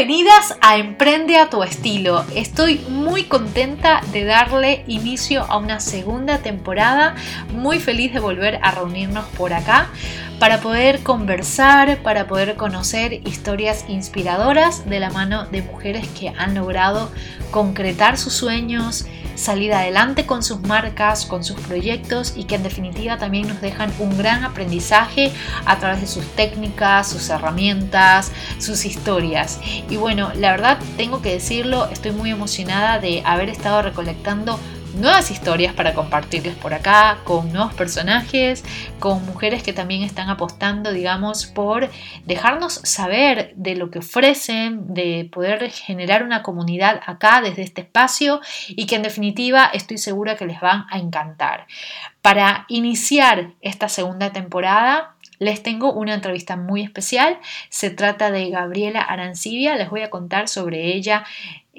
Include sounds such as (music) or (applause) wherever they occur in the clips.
Bienvenidas a Emprende a tu estilo. Estoy muy contenta de darle inicio a una segunda temporada. Muy feliz de volver a reunirnos por acá para poder conversar, para poder conocer historias inspiradoras de la mano de mujeres que han logrado concretar sus sueños, salir adelante con sus marcas, con sus proyectos y que en definitiva también nos dejan un gran aprendizaje a través de sus técnicas, sus herramientas, sus historias. Y bueno, la verdad tengo que decirlo, estoy muy emocionada de haber estado recolectando nuevas historias para compartirles por acá, con nuevos personajes, con mujeres que también están apostando, digamos, por dejarnos saber de lo que ofrecen, de poder generar una comunidad acá desde este espacio y que en definitiva estoy segura que les van a encantar. Para iniciar esta segunda temporada, les tengo una entrevista muy especial. Se trata de Gabriela Arancibia. Les voy a contar sobre ella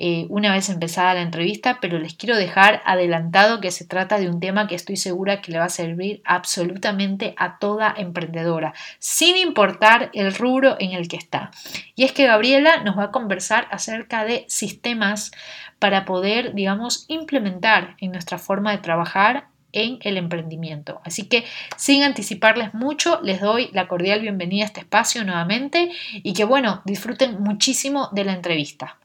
eh, una vez empezada la entrevista, pero les quiero dejar adelantado que se trata de un tema que estoy segura que le va a servir absolutamente a toda emprendedora, sin importar el rubro en el que está. Y es que Gabriela nos va a conversar acerca de sistemas para poder, digamos, implementar en nuestra forma de trabajar en el emprendimiento. Así que sin anticiparles mucho, les doy la cordial bienvenida a este espacio nuevamente y que bueno, disfruten muchísimo de la entrevista.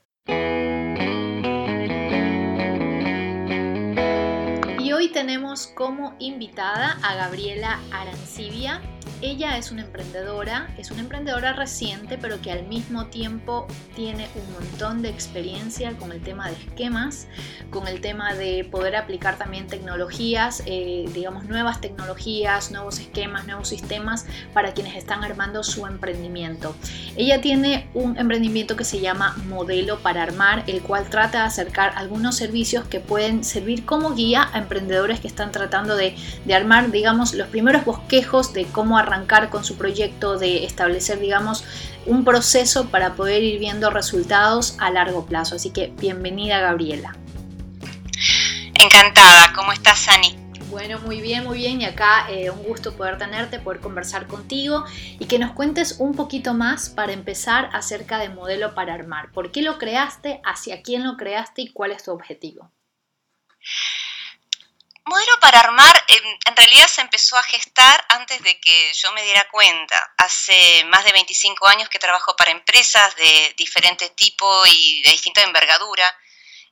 Tenemos como invitada a Gabriela Arancibia. Ella es una emprendedora, es una emprendedora reciente, pero que al mismo tiempo tiene un montón de experiencia con el tema de esquemas, con el tema de poder aplicar también tecnologías, eh, digamos nuevas tecnologías, nuevos esquemas, nuevos sistemas para quienes están armando su emprendimiento. Ella tiene un emprendimiento que se llama Modelo para Armar, el cual trata de acercar algunos servicios que pueden servir como guía a emprendedores que están tratando de, armar, digamos, los primeros bosquejos de cómo arrancar con su proyecto, de establecer, digamos, un proceso para poder ir viendo resultados a largo plazo. Así que bienvenida Gabriela. Encantada, ¿cómo estás Ani? Bueno, muy bien, muy bien. Y acá eh, un gusto poder tenerte, poder conversar contigo y que nos cuentes un poquito más para empezar acerca de modelo para armar. ¿Por qué lo creaste? ¿Hacia quién lo creaste? ¿Y cuál es tu objetivo? Modelo para armar en realidad se empezó a gestar antes de que yo me diera cuenta. Hace más de 25 años que trabajo para empresas de diferentes tipos y de distinta envergadura,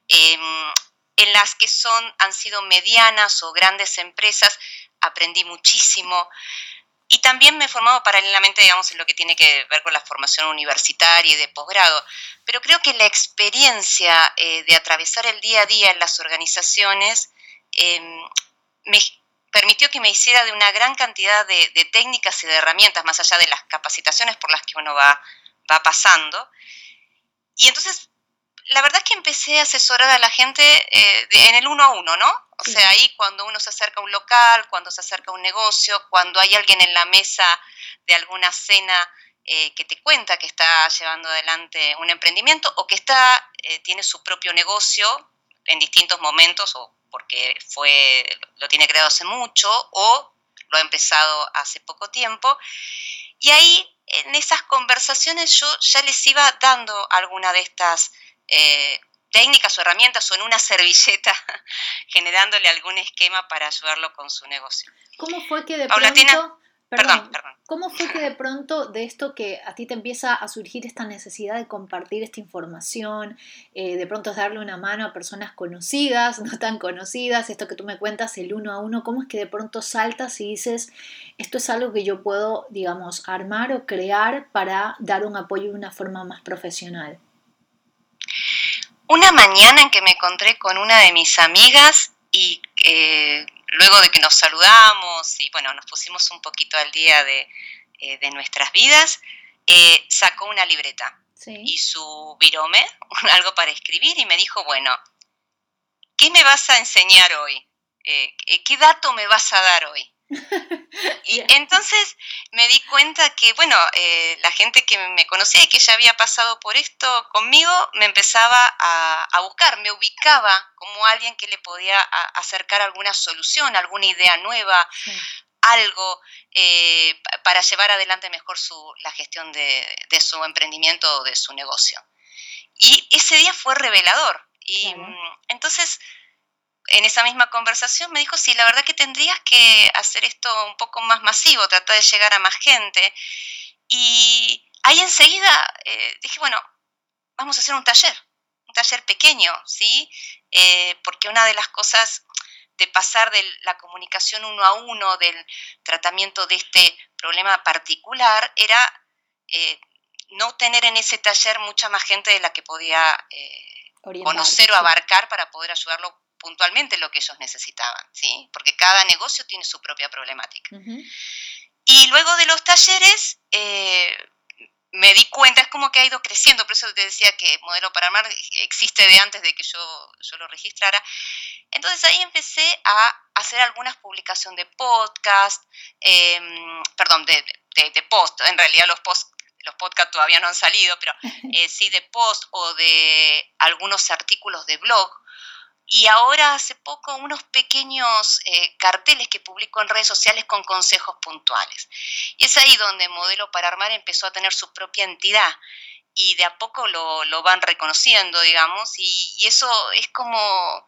em, en las que son, han sido medianas o grandes empresas, aprendí muchísimo. Y también me he formado paralelamente, digamos, en lo que tiene que ver con la formación universitaria y de posgrado. Pero creo que la experiencia eh, de atravesar el día a día en las organizaciones Em, me permitió que me hiciera de una gran cantidad de, técnicas y de herramientas, más allá de las capacitaciones por las que uno va, va pasando. Y entonces, la verdad es que empecé a asesorar a la gente eh, en el uno a uno, ¿no? O sea, ahí cuando uno se acerca a un local, cuando se acerca a un negocio, cuando hay alguien en la mesa de alguna cena eh, que te cuenta que está llevando adelante un emprendimiento o que está, eh, tiene su propio negocio en distintos momentos o porque fue, lo tiene creado hace mucho o lo ha empezado hace poco tiempo. Y ahí, en esas conversaciones, yo ya les iba dando alguna de estas eh, técnicas o herramientas o en una (laughs) servilleta, generándole algún esquema para ayudarlo con su negocio. ¿Cómo fue que de pronto Perdón, perdón, ¿Cómo fue que de pronto de esto que a ti te empieza a surgir esta necesidad de compartir esta información, eh, de pronto darle una mano a personas conocidas, (laughs) no tan conocidas, esto que tú me cuentas el uno a uno, cómo es que de pronto saltas y dices, esto es algo que yo puedo, digamos, armar o crear para dar un apoyo de una forma más profesional? Una mañana en que me encontré con una de mis amigas y eh, luego de que nos saludamos y bueno, nos pusimos un poquito al día de, eh, nuestras vidas, eh, sacó una libreta y su virome, (laughs) algo para escribir, y me dijo, bueno, ¿qué me vas a enseñar hoy? Eh, ¿Qué dato me vas a dar hoy? Y entonces me di cuenta que, bueno, eh, la gente que me conocía y que ya había pasado por esto conmigo me empezaba a, buscar, me ubicaba como alguien que le podía acercar alguna solución, alguna idea nueva, algo eh, para llevar adelante mejor su, la gestión de, su emprendimiento o de su negocio. Y ese día fue revelador. Y mm, entonces, en esa misma conversación me dijo, sí, la verdad que tendrías que hacer esto un poco más masivo, tratar de llegar a más gente. Y ahí enseguida eh, dije, bueno, vamos a hacer un taller, un taller pequeño, ¿sí? Eh, porque una de las cosas de pasar de la comunicación uno a uno, del tratamiento de este problema particular, era eh, no tener en ese taller mucha más gente de la que podía eh, conocer o abarcar para poder ayudarlo puntualmente en lo que ellos necesitaban, ¿sí? porque cada negocio tiene su propia problemática. Y luego de los talleres, eh, me di cuenta, es como que ha ido creciendo, por eso te decía que Modelo para Amar existe de antes de que yo, yo lo registrara. Entonces ahí empecé a hacer algunas publicaciones de podcast, em, perdón, de, de, post, en realidad los posts los podcasts todavía no han salido, pero (laughs) eh, sí de post o de algunos artículos de blog y ahora hace poco unos pequeños eh, carteles que publico en redes sociales con consejos puntuales. Y es ahí donde Modelo para Armar empezó a tener su propia entidad y de a poco lo, van reconociendo, digamos, y, eso es como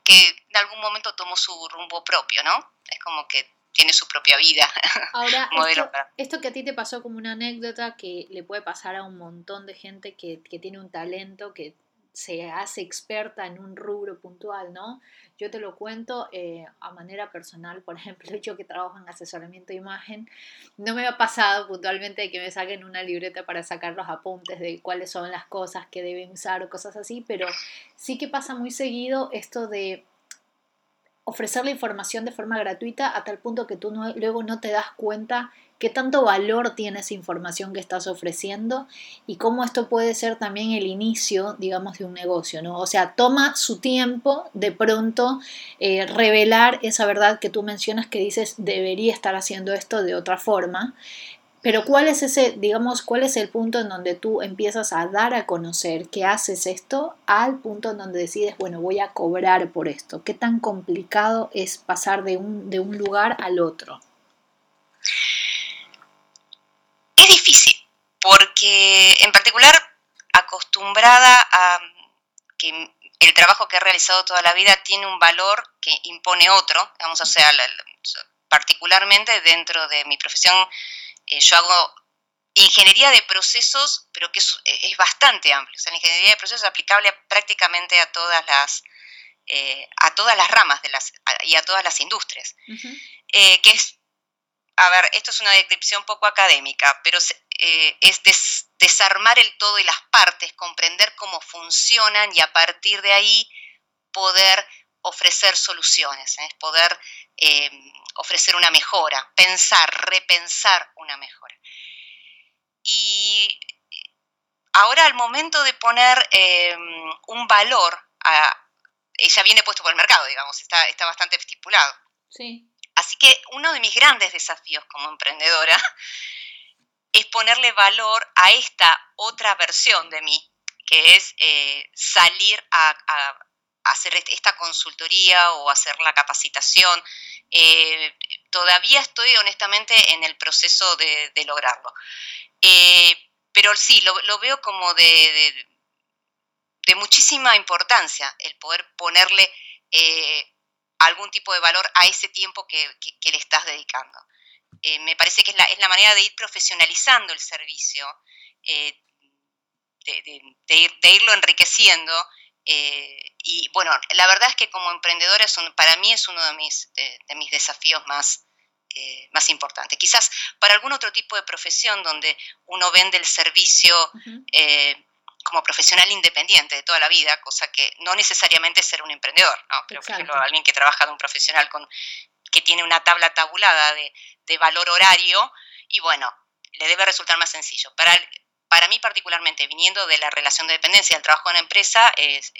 que en algún momento tomó su rumbo propio, ¿no? Es como que tiene su propia vida. Ahora, (laughs) esto, que a ti te pasó como una anécdota que le puede pasar a un montón de gente que, que tiene un talento, que se hace experta en un rubro puntual, ¿no? Yo te lo cuento eh, a manera personal, por (laughs) ejemplo, yo que trabajo en asesoramiento de imagen, no me ha pasado puntualmente que me saquen una libreta para sacar los apuntes de cuáles son las cosas que deben usar o cosas así, pero sí que pasa muy seguido esto de ofrecer la información de forma gratuita a tal punto que tú luego no te das cuenta qué tanto valor tiene esa información que estás ofreciendo y cómo esto puede ser también el inicio, digamos, de un negocio, ¿no? O sea, toma su tiempo de pronto eh, revelar esa verdad que tú mencionas que dices debería estar haciendo esto de otra forma. Pero ¿cuál es ese, digamos, cuál es el punto en donde tú empiezas a dar a conocer que haces esto al punto en donde decides, bueno, voy a cobrar por esto? ¿Qué tan complicado es pasar de un, de un lugar al otro? Es difícil, porque en particular acostumbrada a que el trabajo que he realizado toda la vida tiene un valor que impone otro, vamos o sea, particularmente dentro de mi profesión, eh, yo hago ingeniería de procesos, pero que es, bastante amplio. O sea, la ingeniería de procesos es aplicable prácticamente a todas las, eh, a todas las ramas de las, y a todas las industrias. Eh, que es a ver, esto es una descripción poco académica, pero eh, es desarmar el todo y las partes, comprender cómo funcionan y a partir de ahí poder ofrecer soluciones, es poder eh, ofrecer una mejora, pensar, repensar una mejora. Y ahora al momento de poner eh, un valor, a, ya viene puesto por el mercado, digamos, está, está bastante estipulado. Sí. Así que uno de mis grandes desafíos como emprendedora es ponerle valor a esta otra versión de mí, que es eh, salir a, hacer esta consultoría o hacer la capacitación. Eh, todavía estoy honestamente en el proceso de, lograrlo. Eh, pero sí, lo, veo como de, de, muchísima importancia el poder ponerle algún tipo de valor a ese tiempo que, le estás dedicando. Eh, me parece que es la, es la, manera de ir profesionalizando el servicio, eh, de, irlo enriqueciendo. Eh, y bueno, la verdad es que como emprendedora para mí es uno de mis, de, mis desafíos más, más importantes. Quizás para algún otro tipo de profesión donde uno vende el servicio como profesional independiente de toda la vida, cosa que no necesariamente es ser un emprendedor, ¿no? pero por ejemplo alguien que trabaja de un profesional con, que tiene una tabla tabulada de, de valor horario y bueno, le debe resultar más sencillo. Para, para mí particularmente, viniendo de la relación de dependencia del trabajo en la empresa, es,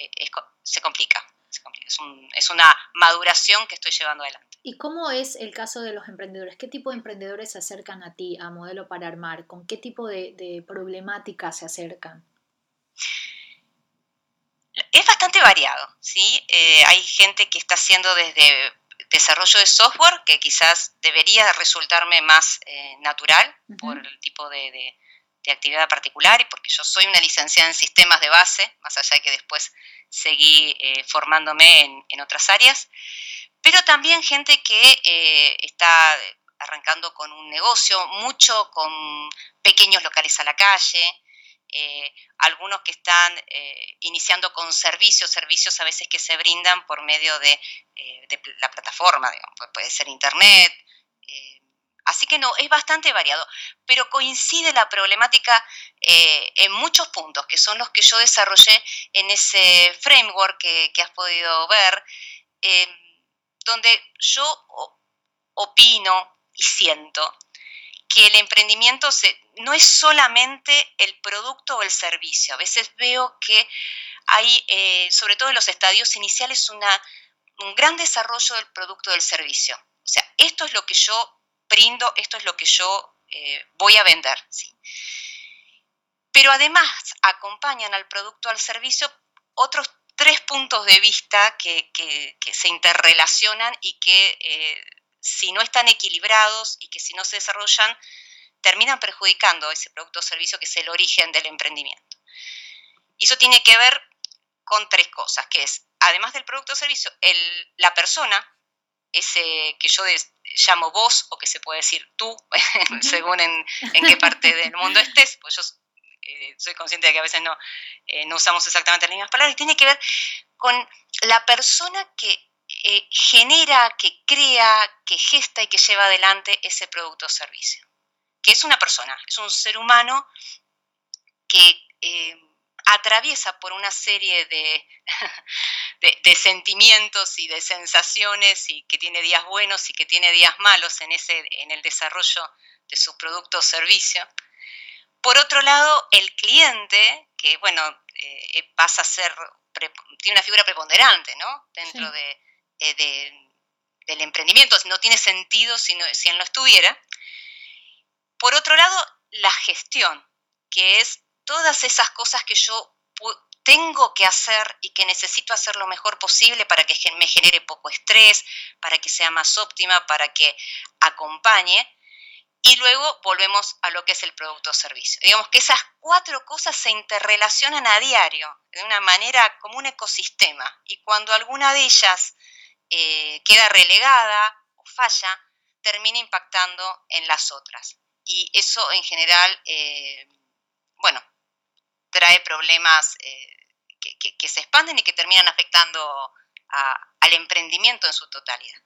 se complica. Se complica. Es, un, es, una maduración que estoy llevando adelante. ¿Y cómo es el caso de los emprendedores? ¿Qué tipo de emprendedores se acercan a ti, a Modelo para Armar? ¿Con qué tipo de, de problemática se acercan? Es bastante variado, ¿sí? Eh, hay gente que está haciendo desde desarrollo de software, que quizás debería resultarme más eh, natural por el tipo de, actividad particular y porque yo soy una licenciada en sistemas de base, más allá de que después seguí eh, formándome en, otras áreas, pero también gente que eh, está arrancando con un negocio, mucho con pequeños locales a la calle, eh, algunos que están iniciando con servicios, servicios a veces que se brindan por medio de, la plataforma, puede ser internet, Así que no, es bastante variado, pero coincide la problemática eh, en muchos puntos, que son los que yo desarrollé en ese framework que, has podido ver, donde yo opino y siento que el emprendimiento no es solamente el producto o el servicio. A veces veo que hay, eh, sobre todo en los estadios iniciales, un gran desarrollo del producto del servicio. O sea, esto es lo que yo brindo, esto es lo que yo eh, voy a vender. ¿sí? Pero además acompañan al producto, al servicio, otros tres puntos de vista que, se interrelacionan y que eh, si no están equilibrados y que si no se desarrollan, terminan perjudicando ese producto o servicio que es el origen del emprendimiento. Y eso tiene que ver con tres cosas, que es, además del producto o servicio, el, la persona, ese que yo llamo vos o que se puede decir tú, (laughs) según en, qué parte del mundo estés, pues yo eh, soy consciente de que a veces no, eh, no usamos exactamente las mismas palabras, y tiene que ver con la persona que eh, genera, que crea, que gesta y que lleva adelante ese producto o servicio. Que es una persona, es un ser humano que atraviesa por una serie (laughs) de, sentimientos y de sensaciones y que tiene días buenos y que tiene días malos en, ese, en el desarrollo de su producto o servicio. Por otro lado, el cliente, que bueno, eh, pasa a ser, tiene una figura preponderante ¿no? dentro eh, del emprendimiento, no tiene sentido si, si él no estuviera. Por otro lado, la gestión, que es todas esas cosas que yo tengo que hacer y que necesito hacer lo mejor posible para que me genere poco estrés, para que sea más óptima, para que acompañe. Y luego volvemos a lo que es el producto o servicio. Digamos que esas cuatro cosas se interrelacionan a diario, de una manera como un ecosistema. Y cuando alguna de ellas eh, queda relegada o falla, termina impactando en las otras. Y eso en general, eh, bueno, trae problemas eh, que, se expanden y que terminan afectando al emprendimiento en su totalidad.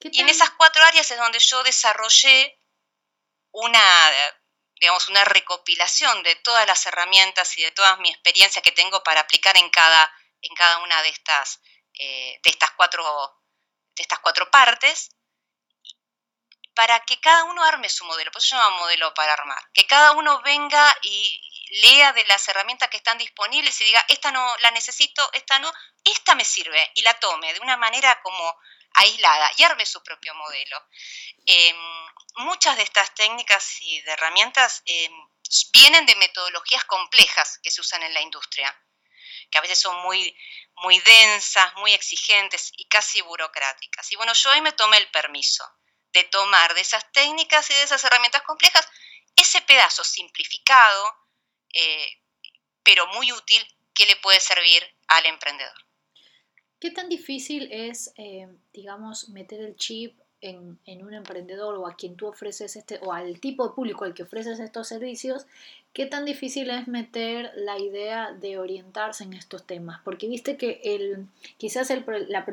Y en esas cuatro áreas es donde yo desarrollé una, digamos, una recopilación de todas las herramientas y de todas mis experiencias que tengo para aplicar en cada, en cada una de estas, eh, de, estas cuatro, de estas cuatro partes para que cada uno arme su modelo, por eso se llama modelo para armar, que cada uno venga y lea de las herramientas que están disponibles y diga, esta no la necesito, esta no, esta me sirve y la tome de una manera como aislada y arme su propio modelo. Em, muchas de estas técnicas y de herramientas em, vienen de metodologías complejas que se usan en la industria, que a veces son muy, muy densas, muy exigentes y casi burocráticas. Y bueno, yo ahí me tomé el permiso de tomar de esas técnicas y de esas herramientas complejas ese pedazo simplificado, eh, pero muy útil, que le puede servir al emprendedor. ¿Qué tan difícil es, eh, digamos, meter el chip en, en, un emprendedor o a quien tú ofreces este, o al tipo de público al que ofreces estos servicios ¿Qué tan difícil es meter la idea de orientarse en estos temas? Porque viste que el, quizás el, la,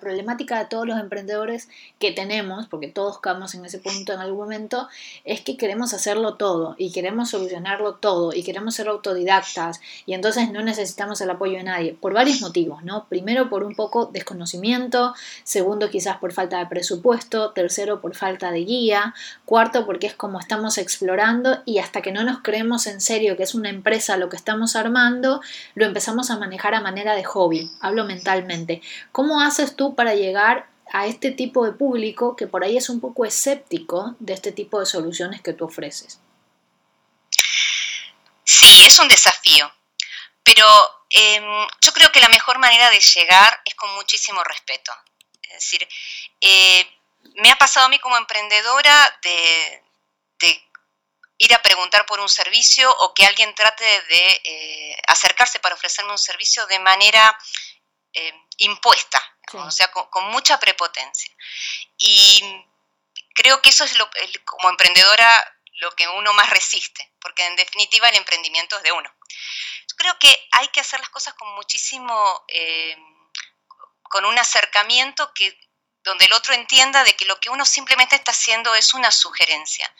problemática de todos los emprendedores que tenemos, porque todos caemos en ese punto en algún momento, es que queremos hacerlo todo y queremos solucionarlo todo y queremos ser autodidactas y entonces no necesitamos el apoyo de nadie, por varios motivos, ¿no? Primero por un poco desconocimiento, segundo quizás por falta de presupuesto, tercero por falta de guía, cuarto porque es como estamos explorando y hasta que no nos creemos en serio que es una empresa lo que estamos armando, lo empezamos a manejar a manera de hobby, hablo mentalmente. ¿Cómo haces tú para llegar a este tipo de público que por ahí es un poco escéptico de este tipo de soluciones que tú ofreces? Sí, es un desafío, pero em, yo creo que la mejor manera de llegar es con muchísimo respeto. Es decir, eh, me ha pasado a mí como emprendedora de, de ir a preguntar por un servicio o que alguien trate de eh, acercarse para ofrecerme un servicio de manera eh, impuesta, o sea, con, mucha prepotencia. Y creo que eso es lo, como emprendedora lo que uno más resiste, porque en definitiva el emprendimiento es de uno. Yo creo que hay que hacer las cosas con muchísimo, eh, con un acercamiento que donde el otro entienda de que lo que uno simplemente está haciendo es una sugerencia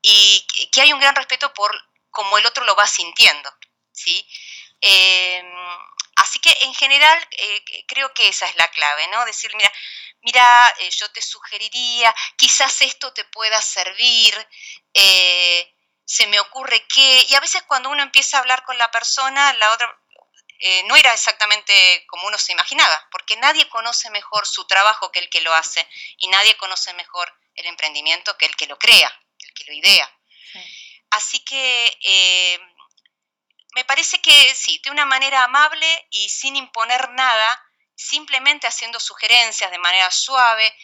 y que hay un gran respeto por cómo el otro lo va sintiendo, ¿sí? Eh, así que en general eh, creo que esa es la clave, ¿no? Decir, mira, mira, eh, yo te sugeriría, quizás esto te pueda servir, se me ocurre que, y a veces cuando uno empieza a hablar con la persona, la otra no era exactamente como uno se imaginaba, porque nadie conoce mejor su trabajo que el que lo hace y nadie conoce mejor el emprendimiento que el que lo crea que lo idea. Así que eh, me parece que sí, de una manera amable y sin imponer nada, simplemente haciendo sugerencias de manera suave,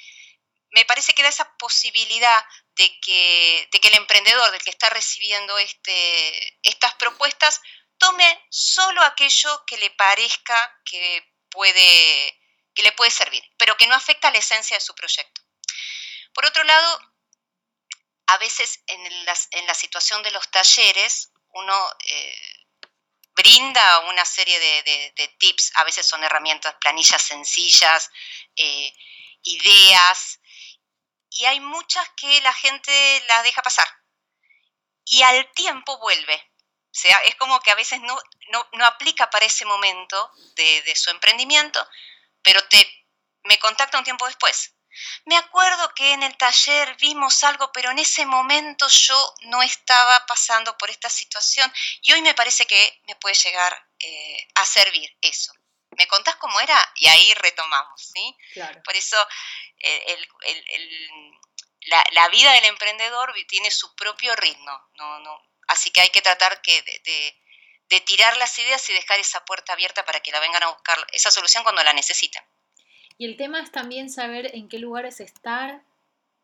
me parece que da esa posibilidad de que, de que el emprendedor, del que está recibiendo este, estas propuestas, tome solo aquello que le parezca que, puede, que le puede servir, pero que no afecta a la esencia de su proyecto. Por otro lado, a veces en, la situación de los talleres uno eh, brinda una serie de, tips, a veces son herramientas, planillas sencillas, eh, ideas, y hay muchas que la gente las deja pasar. Y al tiempo vuelve. Es como que a veces no, no, aplica para ese momento de, de su emprendimiento, pero te, me contacta un tiempo después me acuerdo que en el taller vimos algo, pero en ese momento yo no estaba pasando por esta situación y hoy me parece que me puede llegar eh, a servir eso. ¿Me contás cómo era? Y ahí retomamos, ¿sí? Por eso eh, la, vida del emprendedor tiene su propio ritmo, ¿no? no así que hay que tratar que de, de tirar las ideas y dejar esa puerta abierta para que la vengan a buscar esa solución cuando la necesiten. Y el tema es también saber en qué lugares estar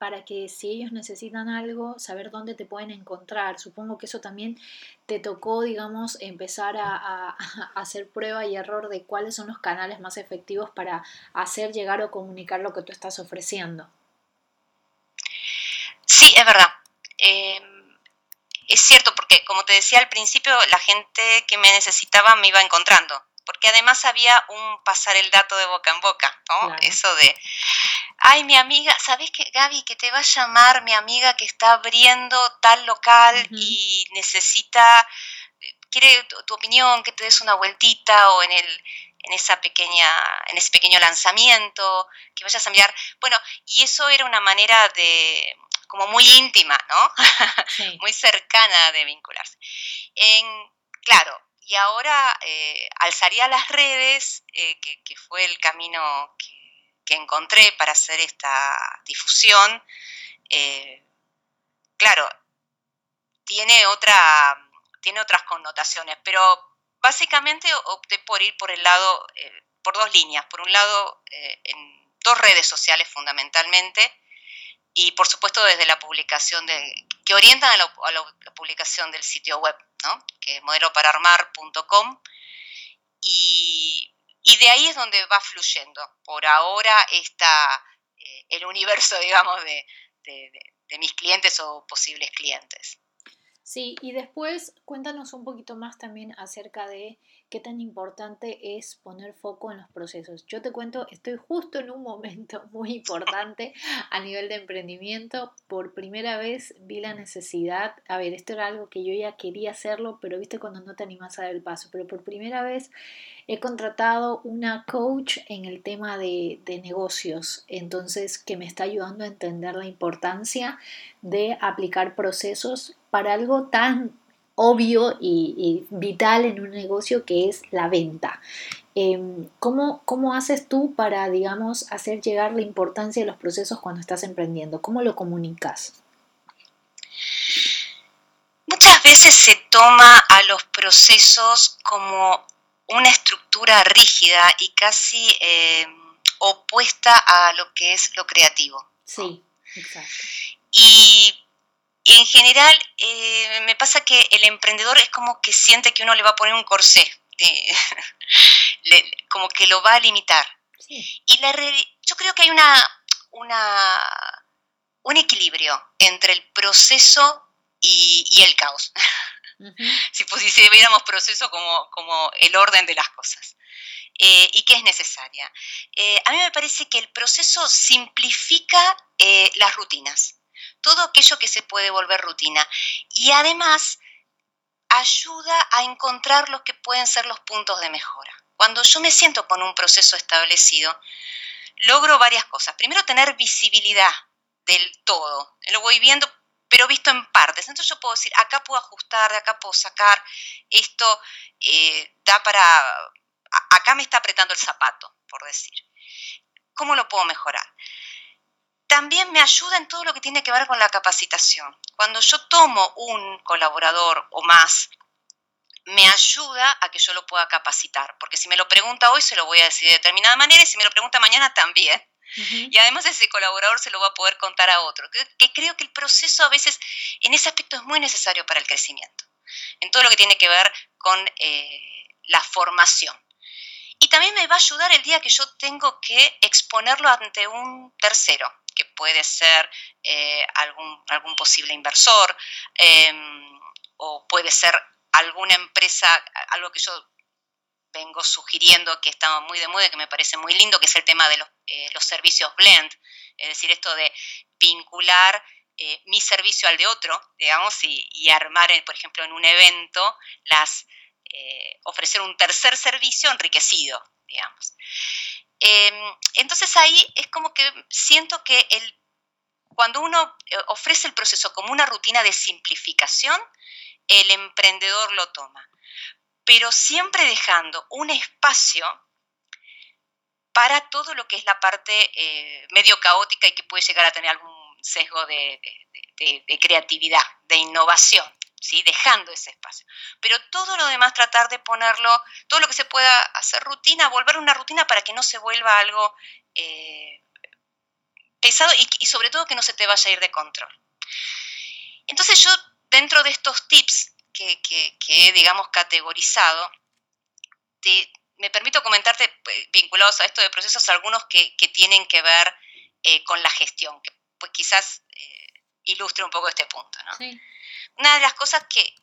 para que si ellos necesitan algo, saber dónde te pueden encontrar. Supongo que eso también te tocó, digamos, empezar (laughs) a, hacer prueba y error de cuáles son los canales más efectivos para hacer llegar o comunicar lo que tú estás ofreciendo. Sí, es verdad. Em, es cierto, porque como te decía al principio, la gente que me necesitaba me iba encontrando porque además había un pasar el dato de boca en boca, ¿no? Eso de, ay, mi amiga, ¿sabes qué, Gaby? Que te va a llamar mi amiga que está abriendo tal local y necesita, quiere tu, opinión, que te des una vueltita o en el en esa pequeña, en ese pequeño lanzamiento, que vayas a mirar. Bueno, y eso era una manera de, como muy íntima, ¿no? (laughs) muy cercana de vincularse. En, claro, y ahora eh, alzaría las redes, eh, que, fue el camino que, encontré para hacer esta difusión. Eh, claro, tiene, otra, tiene otras connotaciones, pero básicamente opté por ir por el lado, por dos líneas. Por un lado, en dos redes sociales fundamentalmente, y por supuesto desde la publicación de, que orientan a la, publicación del sitio web, que es modelopararmar.com y, y de ahí es donde va fluyendo. Por ahora está eh, el universo, (laughs) digamos, de, de mis clientes o posibles clientes. Sí, y después cuéntanos un poquito más también acerca de qué tan importante es poner foco en los procesos. Yo te cuento, estoy justo en un momento (laughs) muy importante a nivel de emprendimiento. Por primera vez vi la necesidad, a ver, esto era algo que yo ya quería hacerlo, pero viste cuando no te animas a dar el paso, pero por primera vez he contratado una coach en el tema de, de negocios, entonces que me está ayudando a entender la importancia de aplicar procesos para algo tan obvio y, vital en un negocio que es la venta. Em, ¿cómo, ¿Cómo haces tú para, digamos, hacer llegar la importancia de los procesos cuando estás emprendiendo? ¿Cómo lo comunicas? Muchas veces se toma a los procesos como una estructura rígida y casi em, opuesta a lo que es lo creativo. Sí, exacto. Y en general, eh, me pasa que el emprendedor es como que siente que uno le va a poner un corsé, (laughs) como que lo va a limitar. Y la, yo creo que hay una, una, un equilibrio entre el proceso y, el caos. (laughs) si, pues, si viéramos proceso como, como el orden de las cosas. Eh, y que es necesaria. Eh, a mí me parece que el proceso simplifica las rutinas todo aquello que se puede volver rutina. Y además ayuda a encontrar los que pueden ser los puntos de mejora. Cuando yo me siento con un proceso establecido, logro varias cosas. Primero, tener visibilidad del todo. Lo voy viendo, pero visto en partes. Entonces yo puedo decir, acá puedo ajustar, de acá puedo sacar, esto eh, da para... Acá me está apretando el zapato, por decir. ¿Cómo lo puedo mejorar? También me ayuda en todo lo que tiene que ver con la capacitación. Cuando yo tomo un colaborador o más, me ayuda a que yo lo pueda capacitar, porque si me lo pregunta hoy se lo voy a decir de determinada manera y si me lo pregunta mañana también. Y además ese colaborador se lo va a poder contar a otro, que, creo que el proceso a veces en ese aspecto es muy necesario para el crecimiento, en todo lo que tiene que ver con eh, la formación. Y también me va a ayudar el día que yo tengo que exponerlo ante un tercero, que puede ser eh, algún, algún, posible inversor em, o puede ser alguna empresa, algo que yo vengo sugiriendo que está muy de moda que me parece muy lindo, que es el tema de los, eh, servicios blend, es decir, esto de vincular eh, mi servicio al de otro, digamos, y, armar, por ejemplo, en un evento, las, ofrecer un tercer servicio enriquecido, digamos. Em, entonces ahí es como que siento que el, cuando uno eh, ofrece el proceso como una rutina de simplificación, el emprendedor lo toma, pero siempre dejando un espacio para todo lo que es la parte eh, medio caótica y que puede llegar a tener algún sesgo de creatividad, de innovación. ¿Sí? dejando ese espacio. Pero todo lo demás tratar de ponerlo, todo lo que se pueda hacer rutina, volver una rutina para que no se vuelva algo eh, pesado y, sobre todo que no se te vaya a ir de control. Entonces yo, dentro de estos tips que, he, digamos, categorizado, me permito comentarte, eh, vinculados a esto de procesos, algunos que, tienen que ver eh, con la gestión, que pues quizás ilustre un poco este punto. ¿no? Sí una de las cosas que,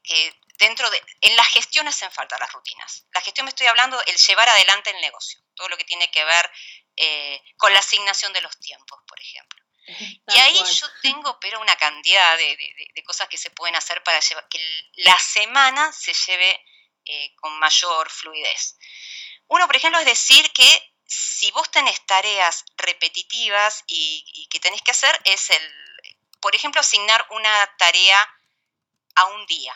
dentro de, en la gestión hacen falta las rutinas. La gestión me estoy hablando el llevar adelante el negocio, todo lo que tiene que ver eh, con la asignación de los tiempos, por ejemplo. (laughs) y ahí yo tengo, pero una cantidad de, cosas que se pueden hacer para que la semana se lleve eh, con mayor fluidez. Uno, por ejemplo, es decir que si vos tenés tareas repetitivas y, y que tenés que hacer, es el, por ejemplo, asignar una tarea a un día.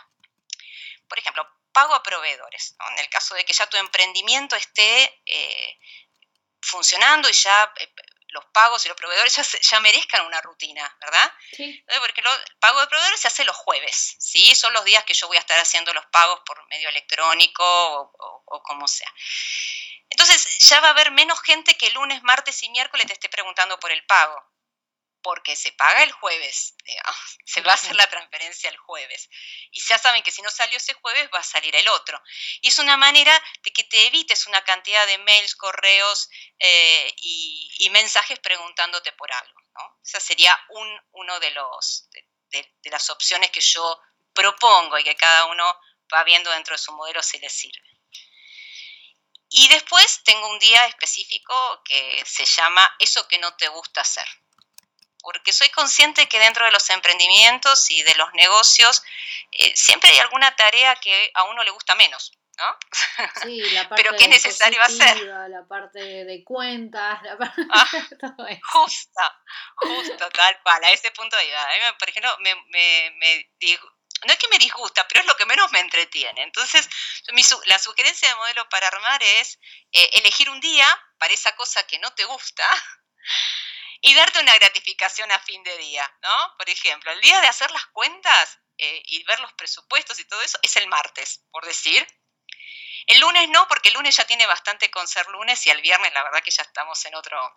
Por ejemplo, pago a proveedores. En el caso de que ya tu emprendimiento esté eh, funcionando y ya eh, los pagos y los proveedores (laughs) ya, merezcan una rutina, ¿verdad? Sí. Porque el pago de proveedores se hace los jueves, ¿sí? Son los días que yo voy a estar haciendo los pagos por medio electrónico o, o como sea. Entonces ya va a haber menos gente que lunes, martes y miércoles te esté preguntando por el pago porque se paga el jueves, (laughs) se va a hacer la transferencia el jueves. Y ya saben que si no salió ese jueves va a salir el otro. Y es una manera de que te evites una cantidad de mails, correos eh, y, mensajes preguntándote por algo. ¿no? Esa sería un, uno de, los, de, las opciones que yo propongo y que cada uno va viendo dentro de su modelo si le sirve. Y después tengo un día específico que se llama Eso que no te gusta hacer porque soy consciente que dentro de los emprendimientos y de los negocios eh, siempre hay alguna tarea que a uno le gusta menos. ¿no? Sí, (laughs) la parte Pero que es necesario hacer. La parte de cuentas, la parte ah, (laughs) todo eso. Justo, justo, tal cual, a ese punto de vista. A mí, por ejemplo, me, me, me no es que me disgusta, pero es lo que menos me entretiene. Entonces, mi, la sugerencia de modelo para armar es eh, elegir un día para esa cosa que no te gusta y darte una gratificación a fin de día, ¿no? Por ejemplo, el día de hacer las cuentas eh, y ver los presupuestos y todo eso es el martes, por decir. El lunes no, porque el lunes ya tiene bastante con ser lunes y el viernes la verdad que ya estamos en otro,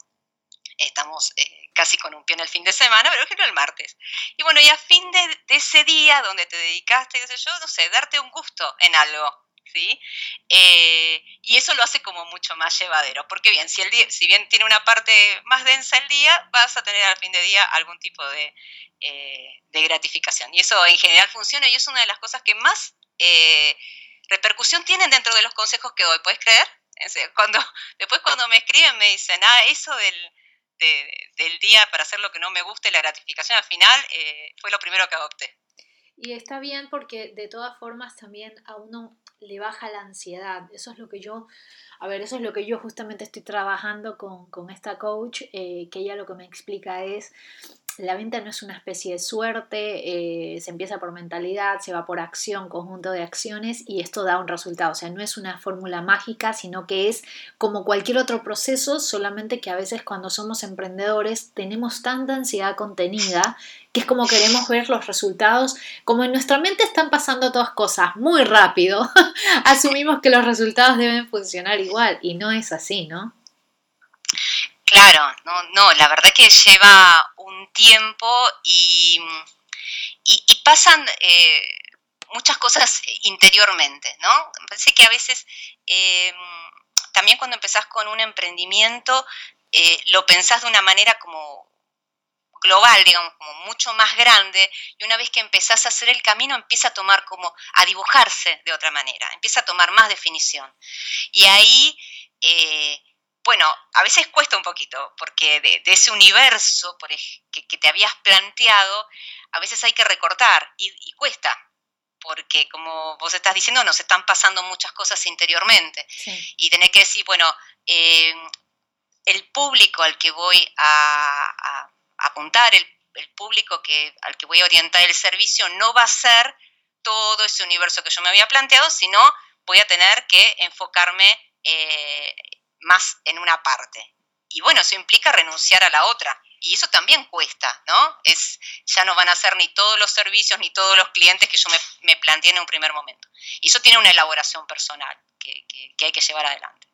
estamos eh, casi con un pie en el fin de semana, pero ejemplo el martes. Y bueno, y a fin de, ese día donde te dedicaste, qué sé yo, no sé, darte un gusto en algo, ¿sí? Eh, y eso lo hace como mucho más llevadero, porque bien, si, el día, si bien tiene una parte más densa el día, vas a tener al fin de día algún tipo de, eh, de gratificación. Y eso en general funciona y es una de las cosas que más repercusión tienen dentro de los consejos que doy, ¿puedes creer? Cuando, (laughs) después cuando me escriben me dicen, ah, eso del, del día para hacer lo que no me gusta y la gratificación al final eh, fue lo primero que adopté. Y está bien porque de todas formas también a uno le baja la ansiedad. Eso es lo que yo, a ver, eso es lo que yo justamente estoy trabajando con, con esta coach, eh, que ella lo que me explica es la venta no es una especie de suerte, eh, se empieza por mentalidad, se va por acción, conjunto de acciones y esto da un resultado. O sea, no es una fórmula mágica, sino que es como cualquier otro proceso, solamente que a veces cuando somos emprendedores tenemos tanta ansiedad contenida que es como queremos ver los resultados, como en nuestra mente están pasando todas cosas muy rápido, (laughs) asumimos que los resultados deben funcionar igual y no es así, ¿no? Claro, no, no, la verdad que lleva un tiempo y, pasan eh, muchas cosas interiormente, ¿no? Parece que a veces em, también cuando empezás con un emprendimiento eh, lo pensás de una manera como global, digamos, como mucho más grande, y una vez que empezás a hacer el camino empieza a tomar como, a dibujarse de otra manera, empieza a tomar más definición. Y ahí eh, bueno, a veces cuesta un poquito, porque de, ese universo por que, que, te habías planteado, a veces hay que recortar y, cuesta, porque como vos estás diciendo, nos están pasando muchas cosas interiormente. Y tenés que decir, bueno, eh, el público al que voy a, apuntar, el, público que, al que voy a orientar el servicio, no va a ser todo ese universo que yo me había planteado, sino voy a tener que enfocarme eh, más en una parte. Y bueno, eso implica renunciar a la otra. Y eso también cuesta, ¿no? Es, ya no van a ser ni todos los servicios ni todos los clientes que yo me, me planteé en un primer momento. Y eso tiene una elaboración personal que, que hay que llevar adelante.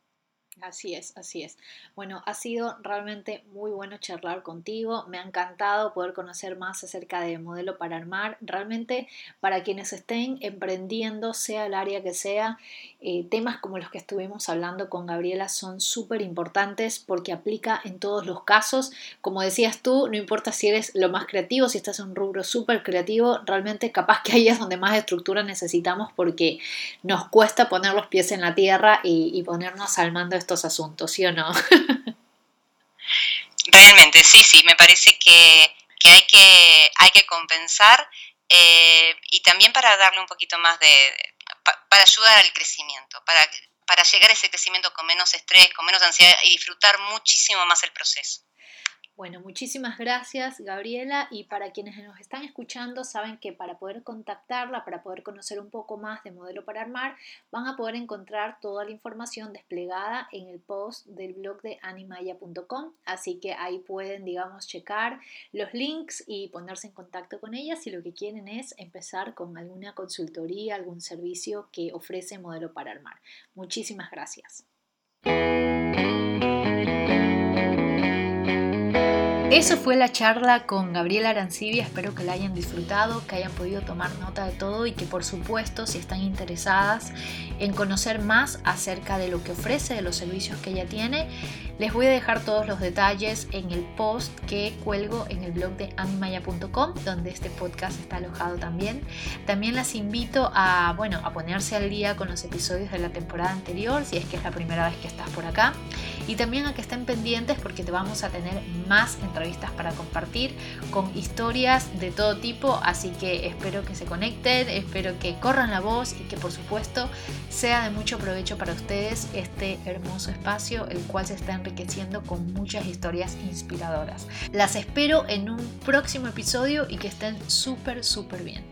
Así es, así es. Bueno, ha sido realmente muy bueno charlar contigo. Me ha encantado poder conocer más acerca de modelo para armar. Realmente para quienes estén emprendiendo, sea el área que sea, eh, temas como los que estuvimos hablando con Gabriela son súper importantes porque aplica en todos los casos. Como decías tú, no importa si eres lo más creativo, si estás en un rubro súper creativo, realmente capaz que ahí es donde más estructura necesitamos porque nos cuesta poner los pies en la tierra y, ponernos al mando estos asuntos, ¿sí o no? (laughs) Realmente, sí, sí, me parece que, hay, que hay que compensar eh, y también para darle un poquito más de, para ayudar al crecimiento, para, para llegar a ese crecimiento con menos estrés, con menos ansiedad y disfrutar muchísimo más el proceso. Bueno, muchísimas gracias Gabriela y para quienes nos están escuchando saben que para poder contactarla, para poder conocer un poco más de Modelo para Armar, van a poder encontrar toda la información desplegada en el post del blog de animaya.com, así que ahí pueden, digamos, checar los links y ponerse en contacto con ella si lo que quieren es empezar con alguna consultoría, algún servicio que ofrece Modelo para Armar. Muchísimas gracias. Eso fue la charla con Gabriela Arancibia, espero que la hayan disfrutado, que hayan podido tomar nota de todo y que por supuesto si están interesadas en conocer más acerca de lo que ofrece, de los servicios que ella tiene, les voy a dejar todos los detalles en el post que cuelgo en el blog de animaya.com, donde este podcast está alojado también. También las invito a, bueno, a ponerse al día con los episodios de la temporada anterior, si es que es la primera vez que estás por acá. Y también a que estén pendientes porque te vamos a tener más entrevistas para compartir con historias de todo tipo. Así que espero que se conecten, espero que corran la voz y que por supuesto sea de mucho provecho para ustedes este hermoso espacio, el cual se está enriqueciendo con muchas historias inspiradoras. Las espero en un próximo episodio y que estén súper, súper bien.